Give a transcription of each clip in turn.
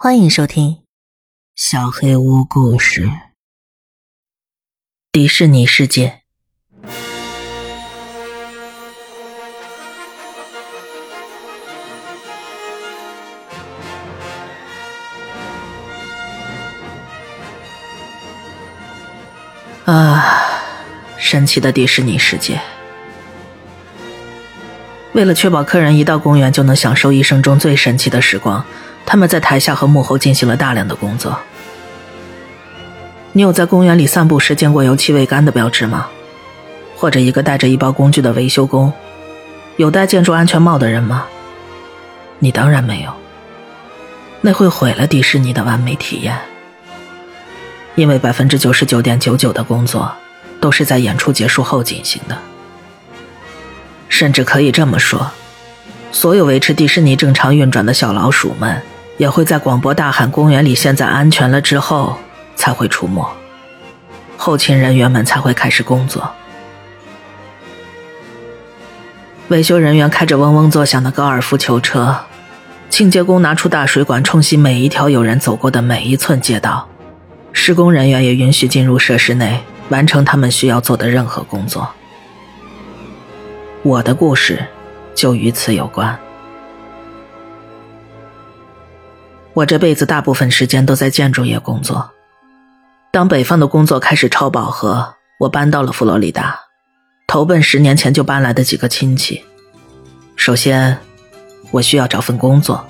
欢迎收听《小黑屋故事》。迪士尼世界。啊，神奇的迪士尼世界！为了确保客人一到公园就能享受一生中最神奇的时光，他们在台下和幕后进行了大量的工作。你有在公园里散步时见过油漆未干的标志吗？或者一个带着一包工具的维修工？有戴建筑安全帽的人吗？你当然没有。那会毁了迪士尼的完美体验。因为百分之九十九点九九的工作都是在演出结束后进行的，甚至可以这么说，所有维持迪士尼正常运转的小老鼠们也会在广播大喊“公园里现在安全了”之后才会出没，后勤人员们才会开始工作。维修人员开着嗡嗡作响的高尔夫球车，清洁工拿出大水管冲洗每一条有人走过的每一寸街道。施工人员也允许进入设施内，完成他们需要做的任何工作。我的故事就与此有关。我这辈子大部分时间都在建筑业工作。当北方的工作开始超饱和，我搬到了佛罗里达，投奔十年前就搬来的几个亲戚。首先，我需要找份工作。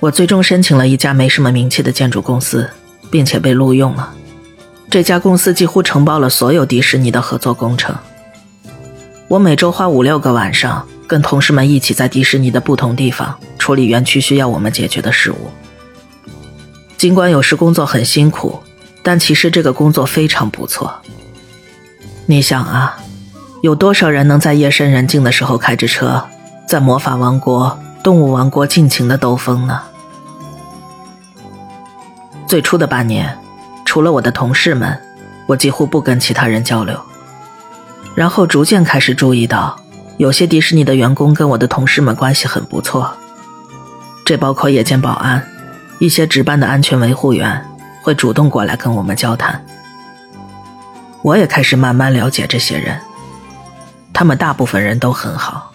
我最终申请了一家没什么名气的建筑公司。并且被录用了。这家公司几乎承包了所有迪士尼的合作工程。我每周花五六个晚上，跟同事们一起在迪士尼的不同地方处理园区需要我们解决的事务。尽管有时工作很辛苦，但其实这个工作非常不错。你想啊，有多少人能在夜深人静的时候开着车，在魔法王国、动物王国尽情的兜风呢？最初的半年，除了我的同事们，我几乎不跟其他人交流。然后逐渐开始注意到，有些迪士尼的员工跟我的同事们关系很不错。这包括夜间保安，一些值班的安全维护员会主动过来跟我们交谈。我也开始慢慢了解这些人，他们大部分人都很好。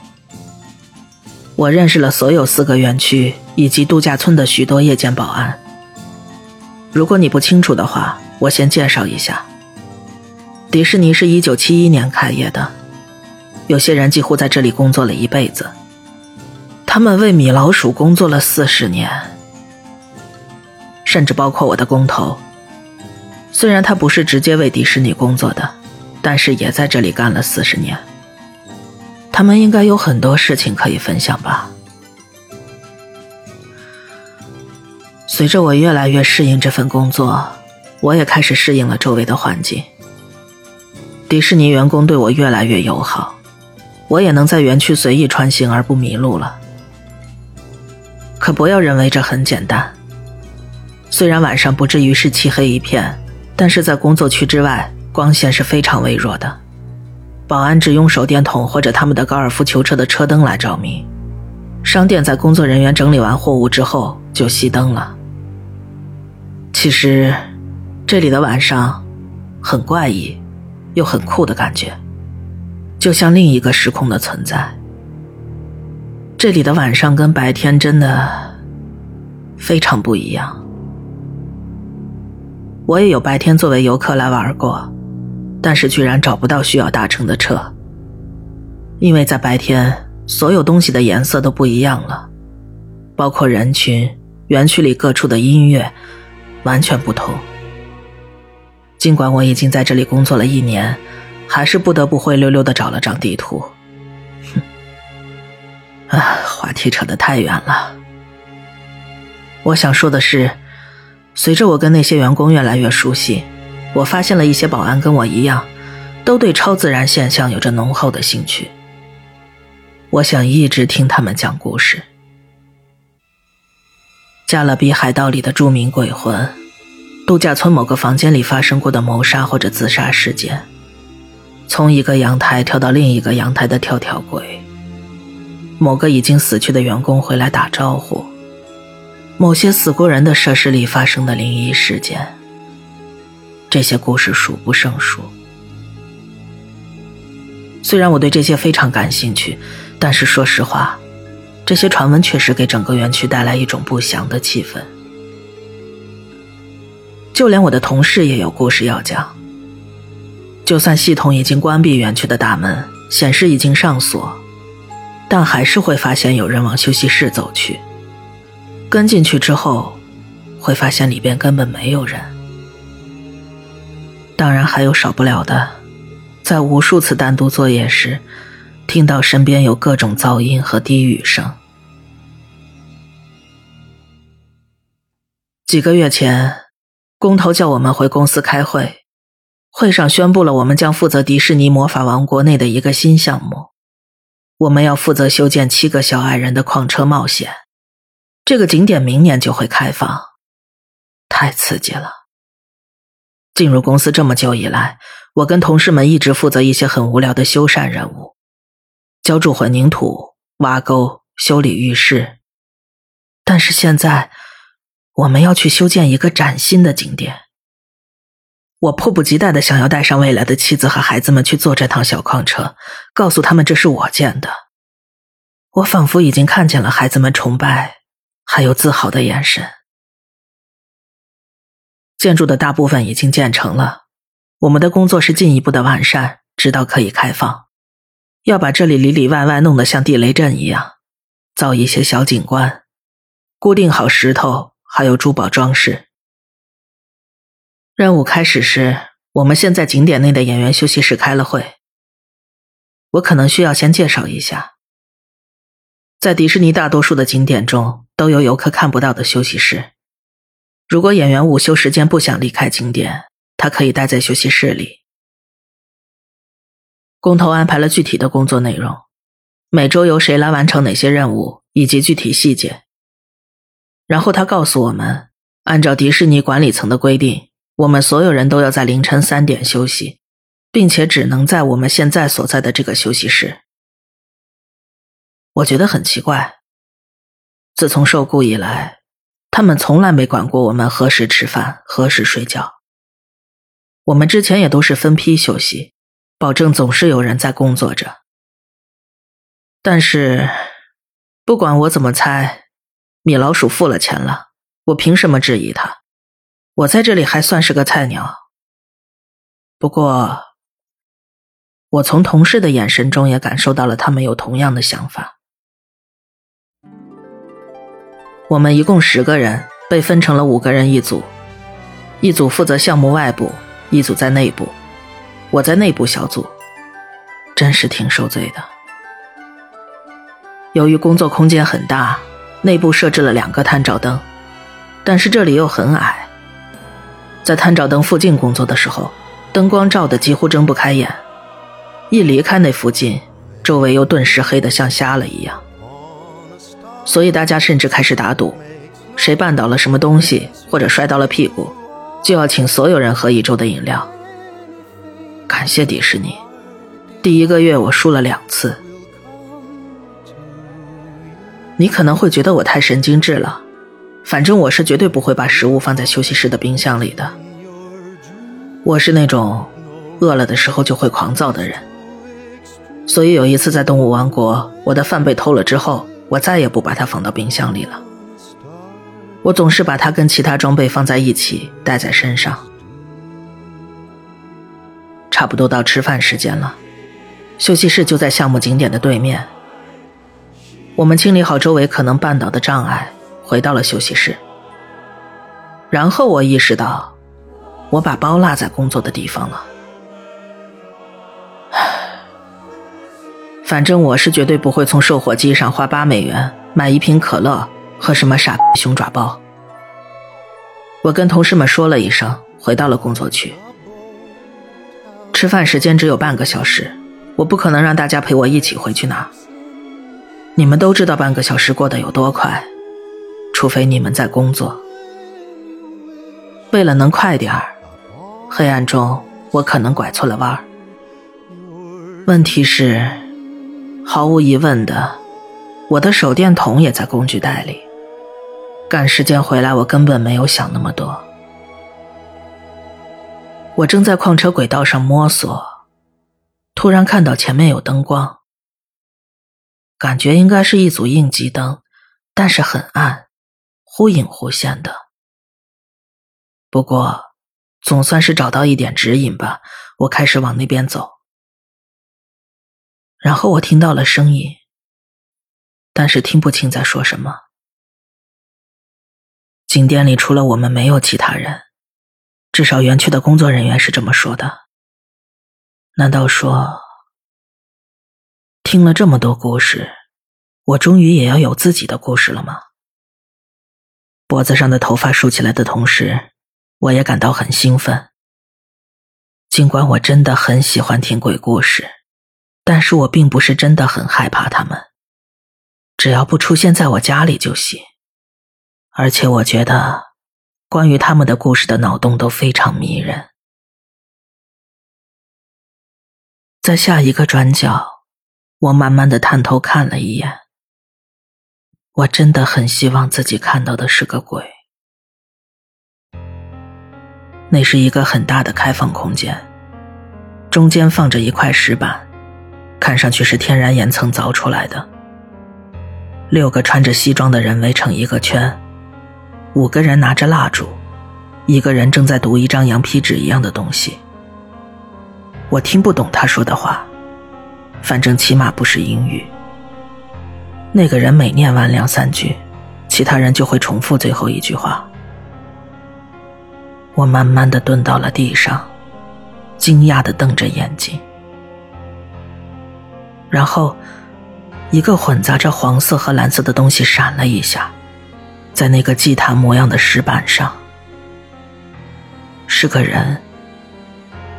我认识了所有四个园区以及度假村的许多夜间保安。如果你不清楚的话，我先介绍一下。迪士尼是一九七一年开业的，有些人几乎在这里工作了一辈子。他们为米老鼠工作了四十年，甚至包括我的工头。虽然他不是直接为迪士尼工作的，但是也在这里干了四十年。他们应该有很多事情可以分享吧。随着我越来越适应这份工作，我也开始适应了周围的环境。迪士尼员工对我越来越友好，我也能在园区随意穿行而不迷路了。可不要认为这很简单。虽然晚上不至于是漆黑一片，但是在工作区之外，光线是非常微弱的。保安只用手电筒或者他们的高尔夫球车的车灯来照明。商店在工作人员整理完货物之后就熄灯了。其实，这里的晚上很怪异，又很酷的感觉，就像另一个时空的存在。这里的晚上跟白天真的非常不一样。我也有白天作为游客来玩过，但是居然找不到需要搭乘的车，因为在白天所有东西的颜色都不一样了，包括人群、园区里各处的音乐。完全不同。尽管我已经在这里工作了一年，还是不得不灰溜溜的找了张地图。哼，啊，话题扯得太远了。我想说的是，随着我跟那些员工越来越熟悉，我发现了一些保安跟我一样，都对超自然现象有着浓厚的兴趣。我想一直听他们讲故事。《加勒比海盗》里的著名鬼魂，度假村某个房间里发生过的谋杀或者自杀事件，从一个阳台跳到另一个阳台的跳跳鬼，某个已经死去的员工回来打招呼，某些死过人的设施里发生的灵异事件。这些故事数不胜数。虽然我对这些非常感兴趣，但是说实话，这些传闻确实给整个园区带来一种不祥的气氛。就连我的同事也有故事要讲。就算系统已经关闭园区的大门，显示已经上锁，但还是会发现有人往休息室走去。跟进去之后，会发现里边根本没有人。当然还有少不了的，在无数次单独作业时，听到身边有各种噪音和低语声。几个月前，工头叫我们回公司开会。会上宣布了，我们将负责迪士尼魔法王国内的一个新项目。我们要负责修建七个小矮人的矿车冒险。这个景点明年就会开放，太刺激了。进入公司这么久以来，我跟同事们一直负责一些很无聊的修缮任务，浇筑混凝土、挖沟、修理浴室。但是现在，我们要去修建一个崭新的景点。我迫不及待的想要带上未来的妻子和孩子们去坐这趟小矿车，告诉他们这是我建的。我仿佛已经看见了孩子们崇拜还有自豪的眼神。建筑的大部分已经建成了，我们的工作是进一步的完善，直到可以开放。要把这里里里外外弄得像地雷阵一样，造一些小景观，固定好石头，还有珠宝装饰。任务开始时，我们先在景点内的演员休息室开了会。我可能需要先介绍一下，在迪士尼大多数的景点中都有游客看不到的休息室。如果演员午休时间不想离开景点，他可以待在休息室里。工头安排了具体的工作内容，每周由谁来完成哪些任务以及具体细节。然后他告诉我们，按照迪士尼管理层的规定。我们所有人都要在凌晨三点休息，并且只能在我们现在所在的这个休息室。我觉得很奇怪。自从受雇以来，他们从来没管过我们何时吃饭、何时睡觉。我们之前也都是分批休息，保证总是有人在工作着。但是，不管我怎么猜，米老鼠付了钱了，我凭什么质疑他？我在这里还算是个菜鸟，不过，我从同事的眼神中也感受到了他们有同样的想法。我们一共十个人，被分成了五个人一组，一组负责项目外部，一组在内部，我在内部小组，真是挺受罪的。由于工作空间很大，内部设置了两个探照灯，但是这里又很矮。在探照灯附近工作的时候，灯光照得几乎睁不开眼；一离开那附近，周围又顿时黑得像瞎了一样。所以大家甚至开始打赌，谁绊倒了什么东西或者摔到了屁股，就要请所有人喝一周的饮料。感谢迪士尼，第一个月我输了两次。你可能会觉得我太神经质了。反正我是绝对不会把食物放在休息室的冰箱里的。我是那种饿了的时候就会狂躁的人，所以有一次在动物王国，我的饭被偷了之后，我再也不把它放到冰箱里了。我总是把它跟其他装备放在一起带在身上。差不多到吃饭时间了，休息室就在项目景点的对面。我们清理好周围可能绊倒的障碍。回到了休息室，然后我意识到，我把包落在工作的地方了。唉反正我是绝对不会从售货机上花八美元买一瓶可乐和什么傻熊爪包。我跟同事们说了一声，回到了工作区。吃饭时间只有半个小时，我不可能让大家陪我一起回去拿。你们都知道半个小时过得有多快。除非你们在工作，为了能快点儿，黑暗中我可能拐错了弯儿。问题是，毫无疑问的，我的手电筒也在工具袋里。赶时间回来，我根本没有想那么多。我正在矿车轨道上摸索，突然看到前面有灯光，感觉应该是一组应急灯，但是很暗，忽隐忽现的。不过，总算是找到一点指引吧。我开始往那边走，然后我听到了声音，但是听不清在说什么。景点里除了我们没有其他人，至少园区的工作人员是这么说的。难道说，听了这么多故事，我终于也要有自己的故事了吗？脖子上的头发竖起来的同时，我也感到很兴奋。尽管我真的很喜欢听鬼故事，但是我并不是真的很害怕他们。只要不出现在我家里就行。而且我觉得，关于他们的故事的脑洞都非常迷人。在下一个转角，我慢慢的探头看了一眼。我真的很希望自己看到的是个鬼。那是一个很大的开放空间，中间放着一块石板，看上去是天然岩层凿出来的。六个穿着西装的人围成一个圈，五个人拿着蜡烛，一个人正在读一张羊皮纸一样的东西。我听不懂他说的话，反正起码不是英语。那个人每念完两三句，其他人就会重复最后一句话。我慢慢的蹲到了地上，惊讶的瞪着眼睛，然后，一个混杂着黄色和蓝色的东西闪了一下，在那个祭坛模样的石板上，是个人，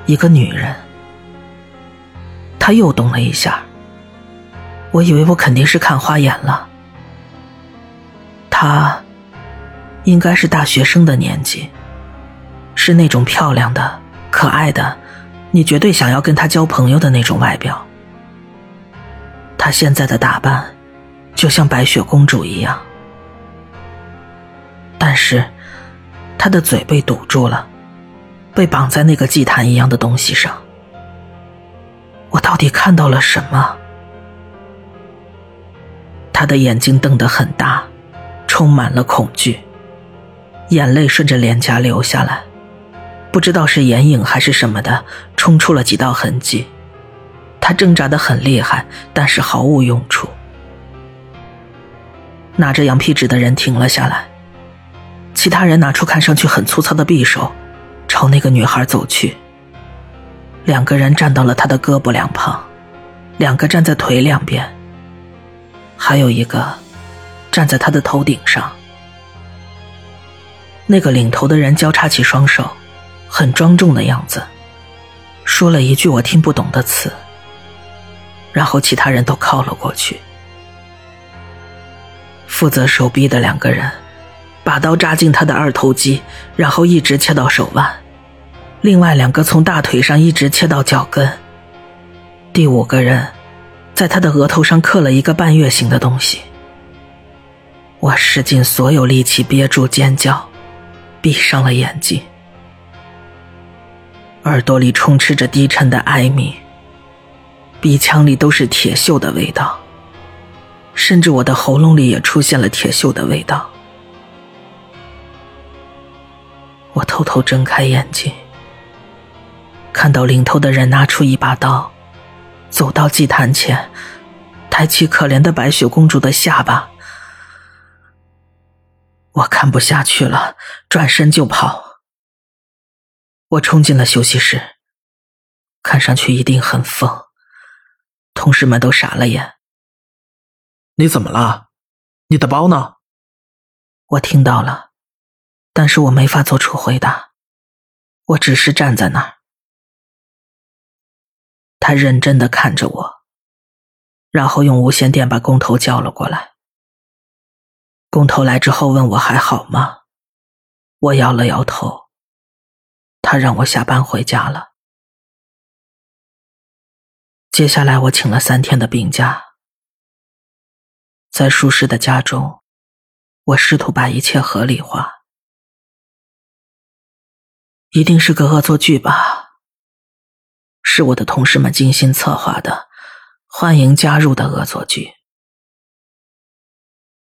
一个女人。他又动了一下，我以为我肯定是看花眼了。他，应该是大学生的年纪。是那种漂亮的、可爱的，你绝对想要跟她交朋友的那种外表。她现在的打扮，就像白雪公主一样，但是她的嘴被堵住了，被绑在那个祭坛一样的东西上。我到底看到了什么？她的眼睛瞪得很大，充满了恐惧，眼泪顺着脸颊流下来。不知道是眼影还是什么的，冲出了几道痕迹。他挣扎的很厉害，但是毫无用处。拿着羊皮纸的人停了下来，其他人拿出看上去很粗糙的匕首，朝那个女孩走去。两个人站到了她的胳膊两旁，两个站在腿两边，还有一个站在她的头顶上。那个领头的人交叉起双手。很庄重的样子，说了一句我听不懂的词，然后其他人都靠了过去。负责手臂的两个人，把刀扎进他的二头肌，然后一直切到手腕；另外两个从大腿上一直切到脚跟。第五个人，在他的额头上刻了一个半月形的东西。我使尽所有力气憋住尖叫，闭上了眼睛。耳朵里充斥着低沉的哀鸣，鼻腔里都是铁锈的味道，甚至我的喉咙里也出现了铁锈的味道。我偷偷睁开眼睛，看到领头的人拿出一把刀，走到祭坛前，抬起可怜的白雪公主的下巴。我看不下去了，转身就跑。我冲进了休息室，看上去一定很疯，同事们都傻了眼。你怎么了？你的包呢？我听到了，但是我没法做出回答，我只是站在那儿。他认真的看着我，然后用无线电把工头叫了过来。工头来之后问我还好吗？我摇了摇头。他让我下班回家了。接下来我请了三天的病假，在舒适的家中，我试图把一切合理化。一定是个恶作剧吧？是我的同事们精心策划的，欢迎加入的恶作剧。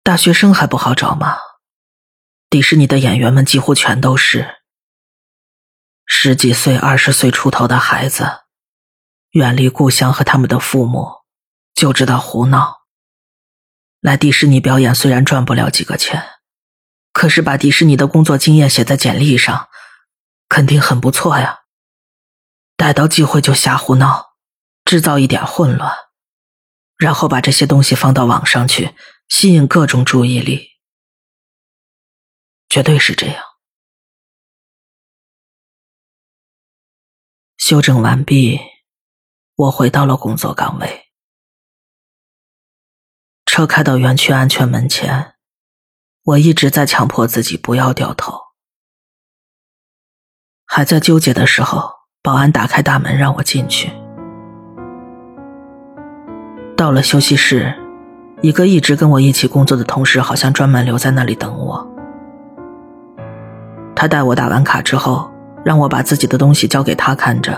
大学生还不好找吗？迪士尼的演员们几乎全都是十几岁、二十岁出头的孩子，远离故乡和他们的父母，就知道胡闹。来迪士尼表演虽然赚不了几个钱，可是把迪士尼的工作经验写在简历上。肯定很不错呀！逮到机会就瞎胡闹，制造一点混乱，然后把这些东西放到网上去，吸引各种注意力，绝对是这样。修整完毕，我回到了工作岗位。车开到园区安全门前，我一直在强迫自己不要掉头。还在纠结的时候，保安打开大门让我进去。到了休息室，一个一直跟我一起工作的同事好像专门留在那里等我。他带我打完卡之后，让我把自己的东西交给他看着，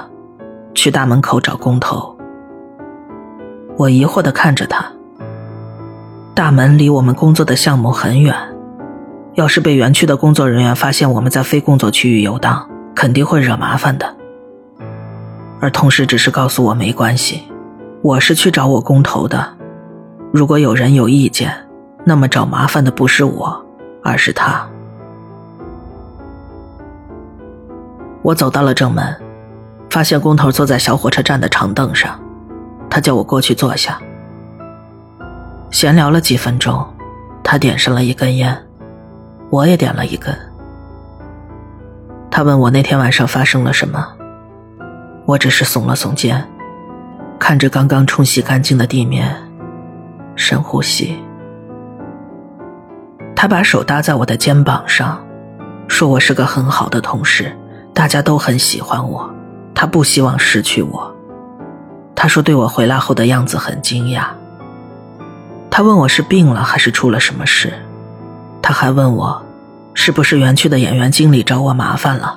去大门口找工头。我疑惑的看着他。大门离我们工作的项目很远，要是被园区的工作人员发现我们在非工作区域游荡。肯定会惹麻烦的，而同事只是告诉我没关系，我是去找我工头的。如果有人有意见，那么找麻烦的不是我，而是他。我走到了正门，发现工头坐在小火车站的长凳上，他叫我过去坐下。闲聊了几分钟，他点上了一根烟，我也点了一根。他问我那天晚上发生了什么，我只是耸了耸肩，看着刚刚冲洗干净的地面，深呼吸。他把手搭在我的肩膀上，说我是个很好的同事，大家都很喜欢我，他不希望失去我。他说对我回来后的样子很惊讶。他问我是病了还是出了什么事，他还问我。是不是园区的演员经理找我麻烦了？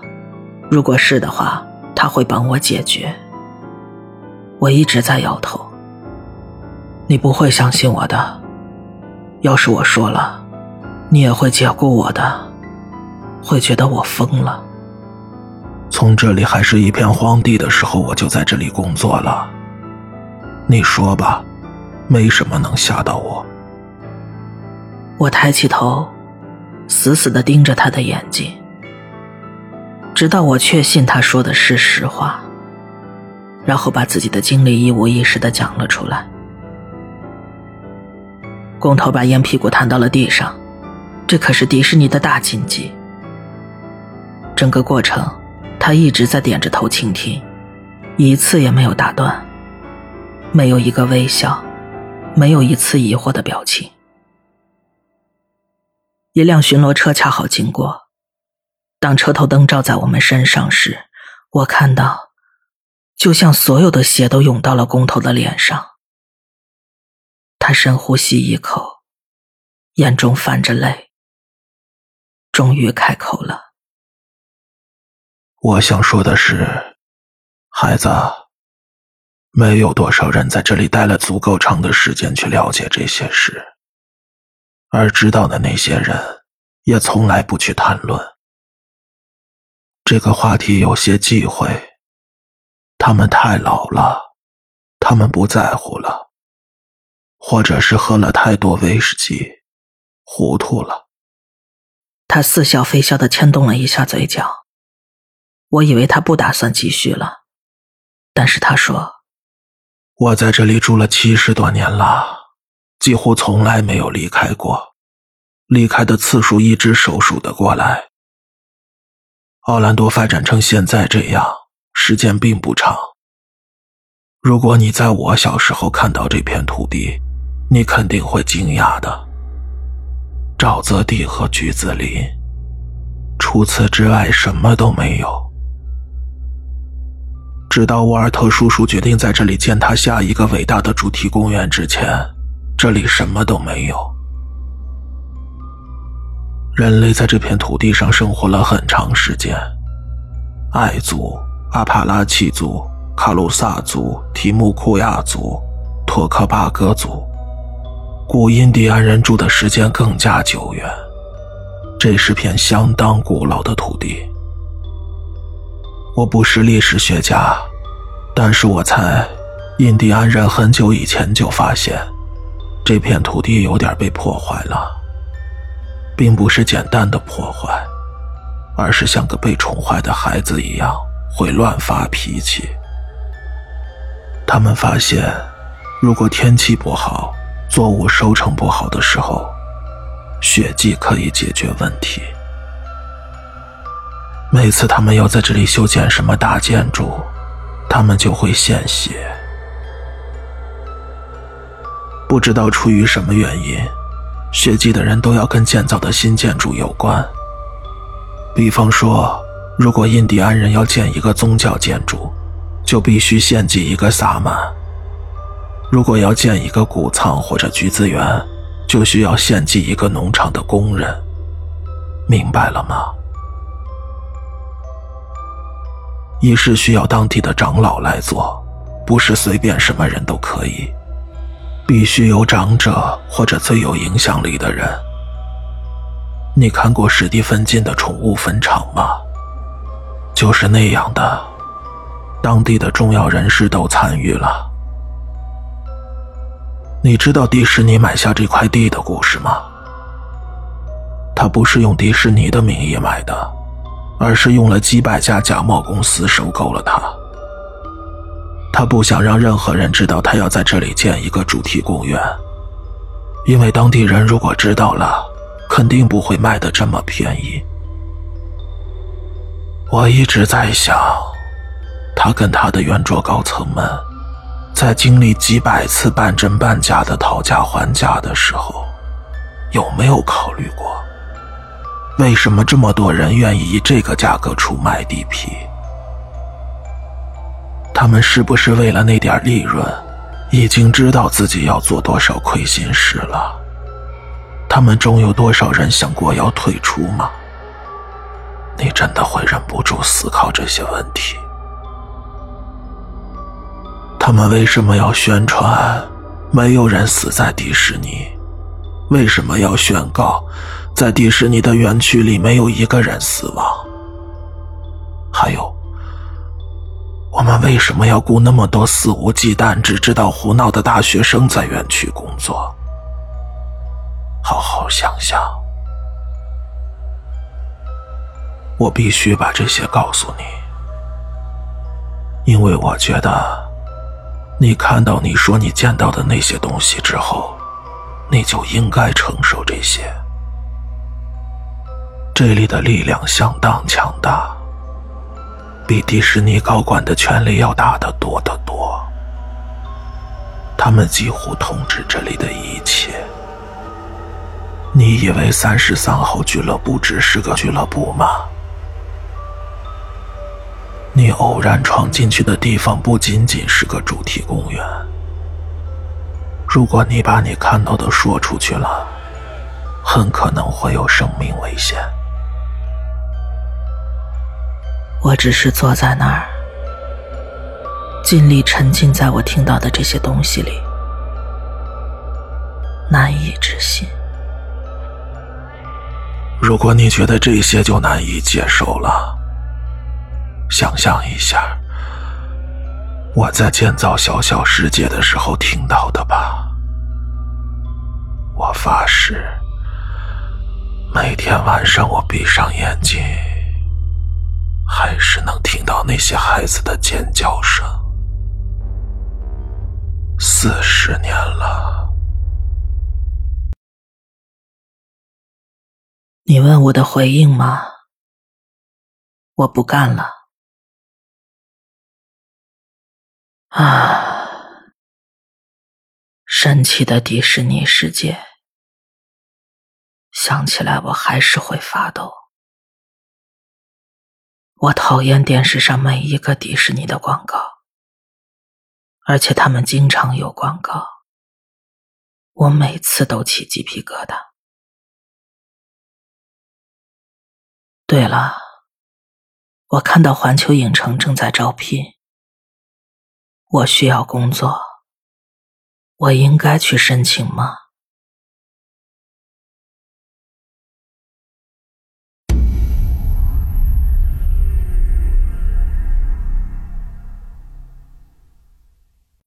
如果是的话，他会帮我解决。我一直在摇头。你不会相信我的。要是我说了，你也会解雇我的，会觉得我疯了。从这里还是一片荒地的时候，我就在这里工作了。你说吧，没什么能吓到我。我抬起头。死死的盯着他的眼睛，直到我确信他说的是实话，然后把自己的经历一五一十的讲了出来。工头把烟屁股弹到了地上，这可是迪士尼的大禁忌。整个过程，他一直在点着头倾听，一次也没有打断，没有一个微笑，没有一次疑惑的表情。一辆巡逻车恰好经过，当车头灯照在我们身上时，我看到，就像所有的血都涌到了工头的脸上。他深呼吸一口，眼中泛着泪，终于开口了：“我想说的是，孩子，没有多少人在这里待了足够长的时间去了解这些事。”而知道的那些人，也从来不去谈论这个话题，有些忌讳。他们太老了，他们不在乎了，或者是喝了太多威士忌，糊涂了。他似笑非笑的牵动了一下嘴角，我以为他不打算继续了，但是他说：“我在这里住了七十多年了。”几乎从来没有离开过，离开的次数一只手数得过来。奥兰多发展成现在这样，时间并不长。如果你在我小时候看到这片土地，你肯定会惊讶的。沼泽地和橘子林，除此之外什么都没有。直到沃尔特叔叔决定在这里建他下一个伟大的主题公园之前。这里什么都没有。人类在这片土地上生活了很长时间。爱族、阿帕拉契族、卡鲁萨族、提木库亚族、托克巴格族，古印第安人住的时间更加久远。这是片相当古老的土地。我不是历史学家，但是我猜，印第安人很久以前就发现，这片土地有点被破坏了，并不是简单的破坏，而是像个被宠坏的孩子一样会乱发脾气。他们发现，如果天气不好，作物收成不好的时候。血迹可以解决问题。每次他们要在这里修建什么大建筑，他们就会献血。不知道出于什么原因，血迹的人都要跟建造的新建筑有关。比方说，如果印第安人要建一个宗教建筑，就必须献祭一个萨满；如果要建一个谷仓或者橘子园，就需要献祭一个农场的工人，明白了吗？仪式需要当地的长老来做，不是随便什么人都可以，必须有长者或者最有影响力的人。你看过史蒂芬金的宠物坟场吗？就是那样的，当地的重要人士都参与了。你知道迪士尼买下这块地的故事吗？他不是用迪士尼的名义买的，而是用了几百家假冒公司收购了它。他不想让任何人知道他要在这里建一个主题公园，因为当地人如果知道了，肯定不会卖的这么便宜。我一直在想，他跟他的圆桌高层们。在经历几百次半真半假的讨价还价的时候，有没有考虑过，为什么这么多人愿意以这个价格出卖地皮？他们是不是为了那点利润，已经知道自己要做多少亏心事了？他们中有多少人想过要退出吗？你真的会忍不住思考这些问题。他们为什么要宣传没有人死在迪士尼？为什么要宣告在迪士尼的园区里没有一个人死亡？还有，我们为什么要雇那么多肆无忌惮、只知道胡闹的大学生在园区工作？好好想想，我必须把这些告诉你，因为我觉得。你看到你说你见到的那些东西之后，你就应该承受这些。这里的力量相当强大，比迪士尼高管的权力要大得多得多。他们几乎统治这里的一切。你以为三十三号俱乐部只是个俱乐部吗？你偶然闯进去的地方不仅仅是个主题公园。如果你把你看到的说出去了，很可能会有生命危险。我只是坐在那儿，尽力沉浸在我听到的这些东西里，难以置信。如果你觉得这些就难以接受了。想象一下，我在建造小小世界的时候听到的吧。我发誓，每天晚上我闭上眼睛，还是能听到那些孩子的尖叫声。四十年了，你问我的回应吗？我不干了。啊！神奇的迪士尼世界，想起来我还是会发抖。我讨厌电视上每一个迪士尼的广告，而且他们经常有广告，我每次都起鸡皮疙瘩。对了，我看到环球影城正在招聘，我需要工作，我应该去申请吗？